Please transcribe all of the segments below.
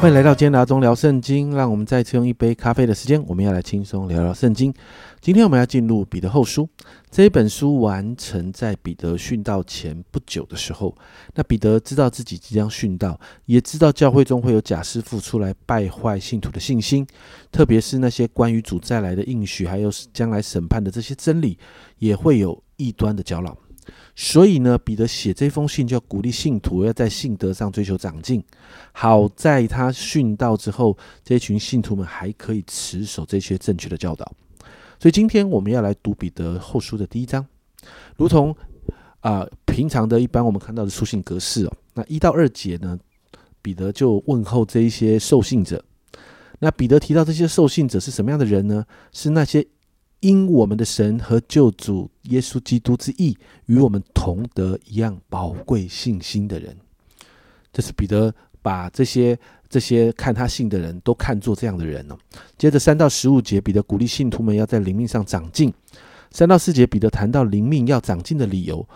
欢迎来到今天拿中聊圣经，让我们再次用一杯咖啡的时间，我们要来轻松聊聊圣经。今天我们要进入彼得后书这一本书，完成在彼得殉道前不久的时候。那彼得知道自己即将殉道，也知道教会中会有假师傅出来败坏信徒的信心，特别是那些关于主再来的应许，还有将来审判的这些真理，也会有异端的搅扰。所以呢，彼得写这封信就要鼓励信徒要在信德上追求长进，好在他殉道之后，这群信徒们还可以持守这些正确的教导。所以今天我们要来读彼得后书的第一章，如同啊平常的一般我们看到的书信格式哦。那一到二节呢，彼得就问候这一些受信者。那彼得提到这些受信者是什么样的人呢？是那些。因我们的神和救主耶稣基督之意与我们同得一样宝贵信心的人，这是彼得把这些这些看他信的人都看作这样的人呢。接着三到十五节，彼得鼓励信徒们要在灵命上长进。三到四节，彼得谈到灵命要长进的理由。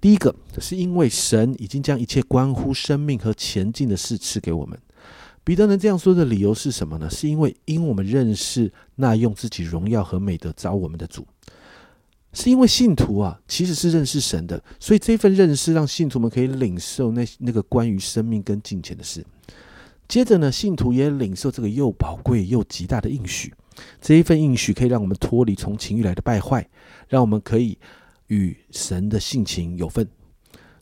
第一个是因为神已经将一切关乎生命和前进的事赐给我们。彼得能这样说的理由是什么呢？是因为因我们认识那用自己荣耀和美德找我们的主，是因为信徒啊其实是认识神的，所以这份认识让信徒们可以领受那那个关于生命跟金钱的事。接着呢，信徒也领受这个又宝贵又极大的应许，这一份应许可以让我们脱离从情欲来的败坏，让我们可以与神的性情有份。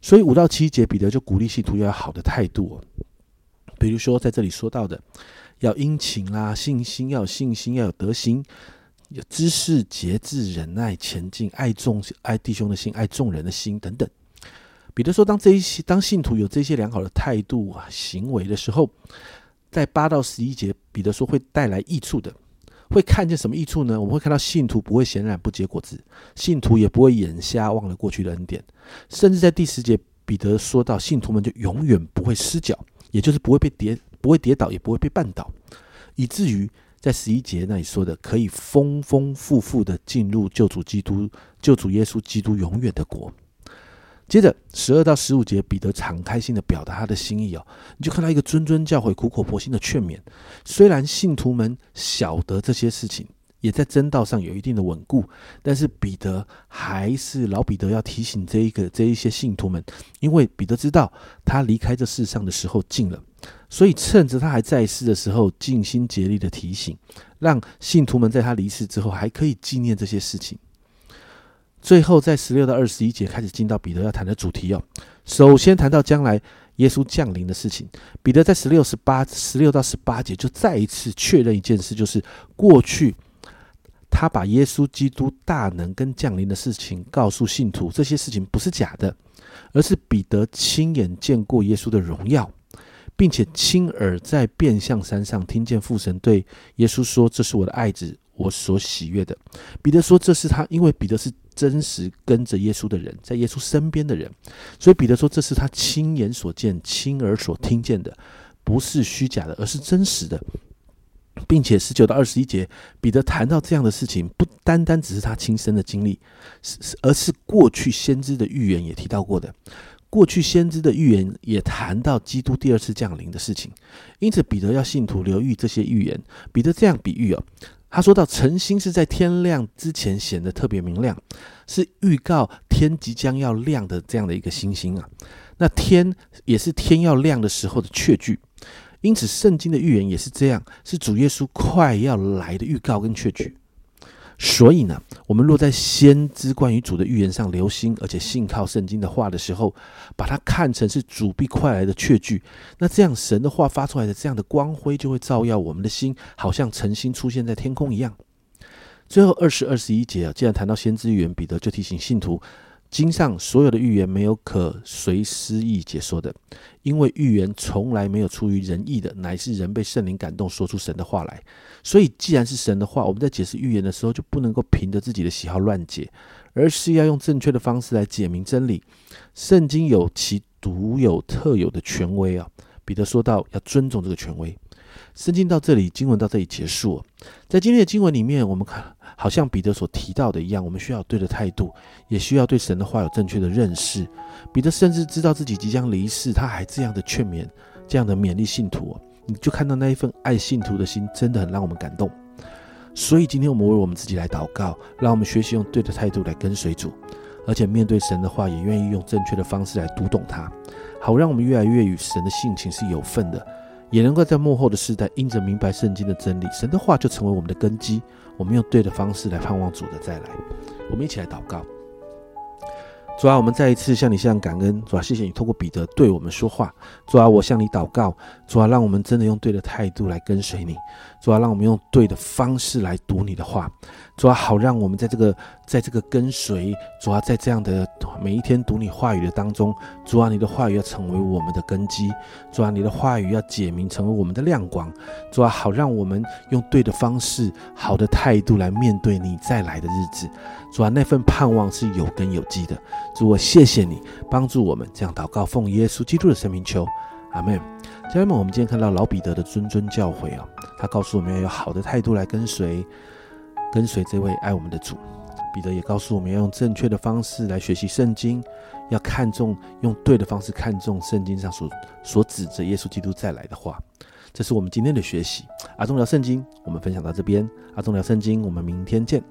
所以五到七节，彼得就鼓励信徒要有好的态度哦。比如说，在这里说到的，要殷勤啦，信心要有信心，要有德行，有知识、节制、忍耐、前进、爱众、爱弟兄的心、爱众人的心等等。彼得说，当这一些当信徒有这些良好的态度啊行为的时候，在八到十一节，彼得说会带来益处的，会看见什么益处呢？我们会看到信徒不会显然不结果子，信徒也不会眼瞎忘了过去的恩典，甚至在第十节，彼得说到信徒们就永远不会失脚。也就是不会被跌，不会跌倒，也不会被绊倒，以至于在十一节那里说的，可以丰丰富富的进入救主基督、救主耶稣基督永远的国。接着十二到十五节，彼得敞开心的表达他的心意哦，你就看到一个谆谆教诲、苦口婆心的劝勉。虽然信徒们晓得这些事情。也在真道上有一定的稳固，但是彼得还是老彼得要提醒这一个这一些信徒们，因为彼得知道他离开这世上的时候近了，所以趁着他还在世的时候，尽心竭力的提醒，让信徒们在他离世之后还可以纪念这些事情。最后在十六到二十一节开始进到彼得要谈的主题哦，首先谈到将来耶稣降临的事情，彼得在十六十八十六到十八节就再一次确认一件事，就是过去。他把耶稣基督大能跟降临的事情告诉信徒，这些事情不是假的，而是彼得亲眼见过耶稣的荣耀，并且亲耳在变相山上听见父神对耶稣说：“这是我的爱子，我所喜悦的。”彼得说：“这是他，因为彼得是真实跟着耶稣的人，在耶稣身边的人，所以彼得说这是他亲眼所见、亲耳所听见的，不是虚假的，而是真实的。”并且十九到二十一节，彼得谈到这样的事情，不单单只是他亲身的经历，是而是过去先知的预言也提到过的。过去先知的预言也谈到基督第二次降临的事情，因此彼得要信徒留意这些预言。彼得这样比喻哦，他说到晨星是在天亮之前显得特别明亮，是预告天即将要亮的这样的一个星星啊。那天也是天要亮的时候的确据。因此，圣经的预言也是这样，是主耶稣快要来的预告跟确据。所以呢，我们若在先知关于主的预言上留心，而且信靠圣经的话的时候，把它看成是主必快来的确据，那这样神的话发出来的这样的光辉，就会照耀我们的心，好像晨星出现在天空一样。最后二十二十一节啊，既然谈到先知预言，彼得就提醒信徒。经上所有的预言没有可随私意解说的，因为预言从来没有出于人意的，乃是人被圣灵感动说出神的话来。所以，既然是神的话，我们在解释预言的时候，就不能够凭着自己的喜好乱解，而是要用正确的方式来解明真理。圣经有其独有特有的权威啊！彼得说到要尊重这个权威。圣经到这里，经文到这里结束。在今天的经文里面，我们看。好像彼得所提到的一样，我们需要对的态度，也需要对神的话有正确的认识。彼得甚至知道自己即将离世，他还这样的劝勉，这样的勉励信徒。你就看到那一份爱信徒的心，真的很让我们感动。所以今天我们为我们自己来祷告，让我们学习用对的态度来跟随主，而且面对神的话，也愿意用正确的方式来读懂它，好让我们越来越与神的性情是有份的，也能够在幕后的时代，因着明白圣经的真理，神的话就成为我们的根基。我们用对的方式来盼望主的再来。我们一起来祷告。主啊，我们再一次向你向感恩。主啊，谢谢你透过彼得对我们说话。主啊，我向你祷告。主啊，让我们真的用对的态度来跟随你。主啊，让我们用对的方式来读你的话。主啊，好让我们在这个在这个跟随主啊，在这样的每一天读你话语的当中，主啊，你的话语要成为我们的根基。主啊，你的话语要解明，成为我们的亮光。主啊，好让我们用对的方式、好的态度来面对你再来的日子。主啊，那份盼望是有根有基的。主，我谢谢你帮助我们这样祷告，奉耶稣基督的圣名求，阿门。家人们，我们今天看到老彼得的谆谆教诲啊，他告诉我们要有好的态度来跟随，跟随这位爱我们的主。彼得也告诉我们要用正确的方式来学习圣经，要看重用对的方式看重圣经上所所指着耶稣基督再来的话。这是我们今天的学习。阿忠聊圣经，我们分享到这边。阿忠聊圣经，我们明天见。